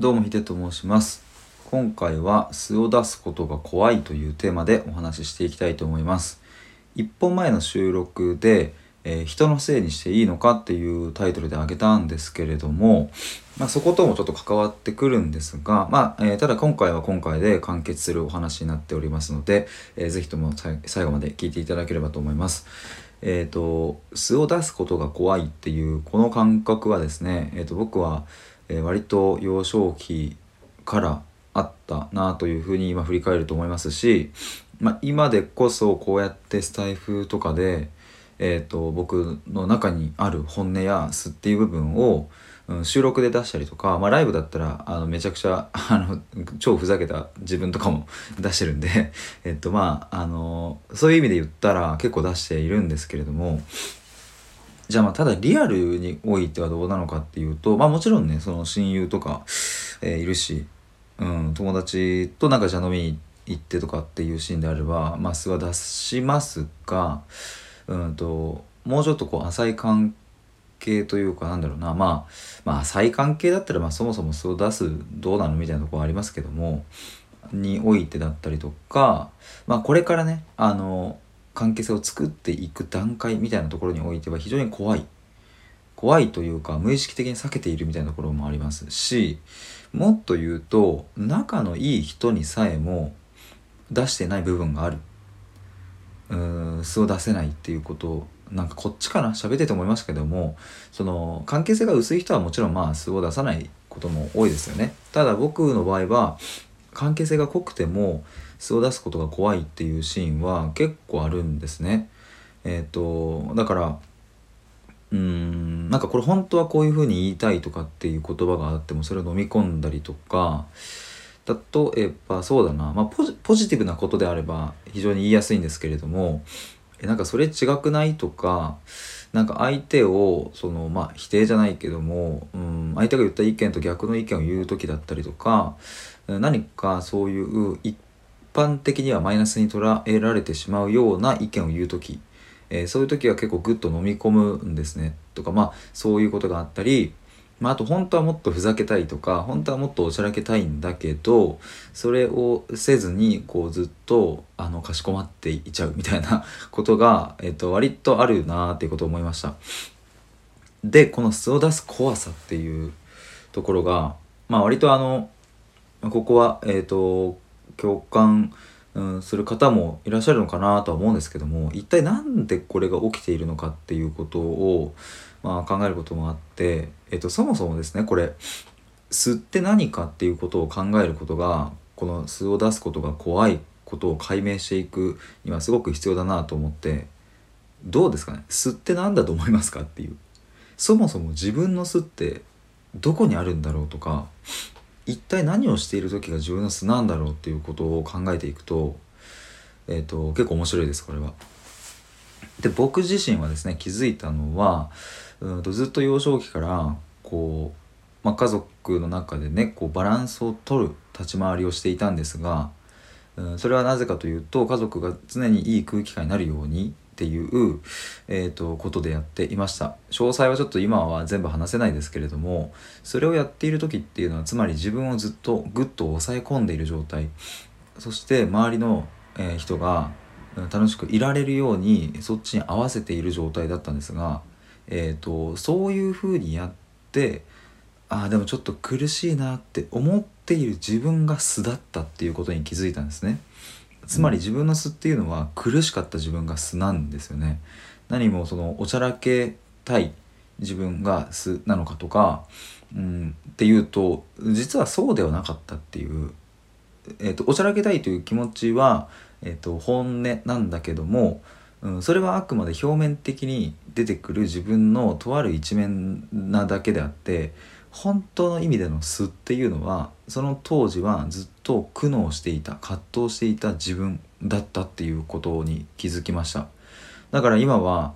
どうもヒデと申します今回は素を出すことが怖いというテーマでお話ししていきたいと思います一本前の収録で、えー人のせいにしていいのかっていうタイトルで挙げたんですけれども、まあ、そこともちょっと関わってくるんですが、まあえーただ今回は今回で完結するお話になっておりますので、えーぜひとも最後まで聞いていただければと思います。えー、と素を出すことが怖いっていうこの感覚はですね、えー、と僕は、えー割と幼少期からあったなというふうに今振り返ると思いますし、まあ、今でこそこうやってスタイフとかで、えー、と僕の中にある本音や素っていう部分を、うん収録で出したりとか、まあ、ライブだったらあのめちゃくちゃあの超ふざけた自分とかも出してるんで、えっとまああのそういう意味で言ったら結構出しているんですけれどもじゃあまあただリアルにおいてはどうなのかっていうとまあもちろんねその親友とか、えーいるし、うん、友達となんかじゃ飲みに行ってとかっていうシーンであればまあ素は出しますが、うん、ともうちょっとこう浅い関係というかなんだろうなまあまあ浅い関係だったらまあそもそも素を出すどうなのみたいなところはありますけどもにおいてだったりとかまあこれからねあの関係性を作っていく段階みたいなところにおいては非常に怖い。怖いというか無意識的に避けているみたいなところもありますしもっと言うと仲のいい人にさえも出してない部分がある。うーん素を出せないっていうこと。なんかこっちかな？喋ってて思いましたけどもその関係性が薄い人はもちろんまあ素を出さないことも多いですよね。ただ僕の場合は関係性が濃くても素を出すことが怖いっていうシーンは結構あるんですね。えっ、とだからうーんなんかこれ本当はこういうふうに言いたいとかっていう言葉があってもそれを飲み込んだりとか例えばそうだな、まあ、ポジティブなことであれば非常に言いやすいんですけれどもえなんかそれ違くないとかなんか相手をそのまあ否定じゃないけども、うん、相手が言った意見と逆の意見を言う時だったりとか何かそういう一般的にはマイナスに捉えられてしまうような意見を言う時えーそういう時は結構グッと飲み込むんですねとかまあそういうことがあったり、まあ、あと本当はもっとふざけたいとか本当はもっとおちゃらけたいんだけどそれをせずにこうずっとあのかしこまっていちゃうみたいな ことが、えっと割とあるなーっていうことを思いました。でこの素を出す怖さっていうところがまあ割とあのここはえっ、と共感、うん、する方もいらっしゃるのかなとは思うんですけども一体なんでこれが起きているのかっていうことを、まあ、考えることもあって、えっとそもそもですねこれ素って何かっていうことを考えることがこの素を出すことが怖いことを解明していくにはすごく必要だなと思ってどうですかね？素って何だと思いますかっていう。そもそも自分の素ってどこにあるんだろうとか一体何をしている時が自分の素なんだろうっていうことを考えていくと,、えー、と結構面白いですこれは。で僕自身はですね気づいたのはうんとずっと幼少期からこう、まあ、家族の中でねこうバランスを取る立ち回りをしていたんですが、うん、それはなぜかというと家族が常にいい空気感になるようにっていう、えー、とことでやっていました詳細はちょっと今は全部話せないですけれどもそれをやっている時っていうのはつまり自分をずっとグッと抑え込んでいる状態そして周りの、えー人が楽しくいられるようにそっちに合わせている状態だったんですが、えー、とそういうふうにやってああでもちょっと苦しいなって思っている自分が素だったっていうことに気づいたんですね。つまり自分の素っていうのは苦しかった自分が素なんですよね。何もそのおちゃらけたい自分が素なのかとか、うん、っていうと実はそうではなかったっていう、えー、とおちゃらけたいという気持ちは、えー、と本音なんだけども、うん、それはあくまで表面的に出てくる自分のとある一面なだけであって本当の意味での素っていうのはその当時はずっと苦悩していた葛藤していた自分だったっていうことに気づきました。だから今は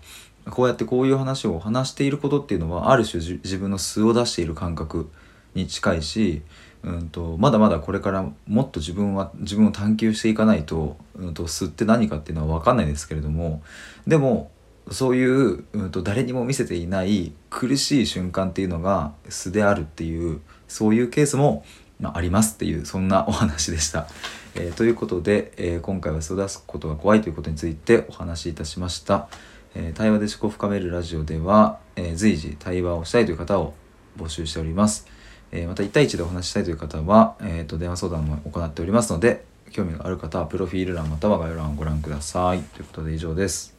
こうやってこういう話を話していることっていうのはある種自分の素を出している感覚に近いし、うん、とまだまだこれからもっと自分は自分を探求していかないと,、うん、と素って何かっていうのは分かんないですけれどもでもそういう、うん、と誰にも見せていない苦しい瞬間っていうのが素であるっていうそういうケースも、まあ、ありますっていうそんなお話でした。えー、ということで、えー、今回は素を出すことが怖いということについてお話しいたしました。え対話で思考を深めるラジオでは、え随時対話をしたいという方を募集しております。えまた1対1でお話ししたいという方は、えー、と電話相談も行っておりますので興味がある方はプロフィール欄または概要欄をご覧ください。ということで以上です。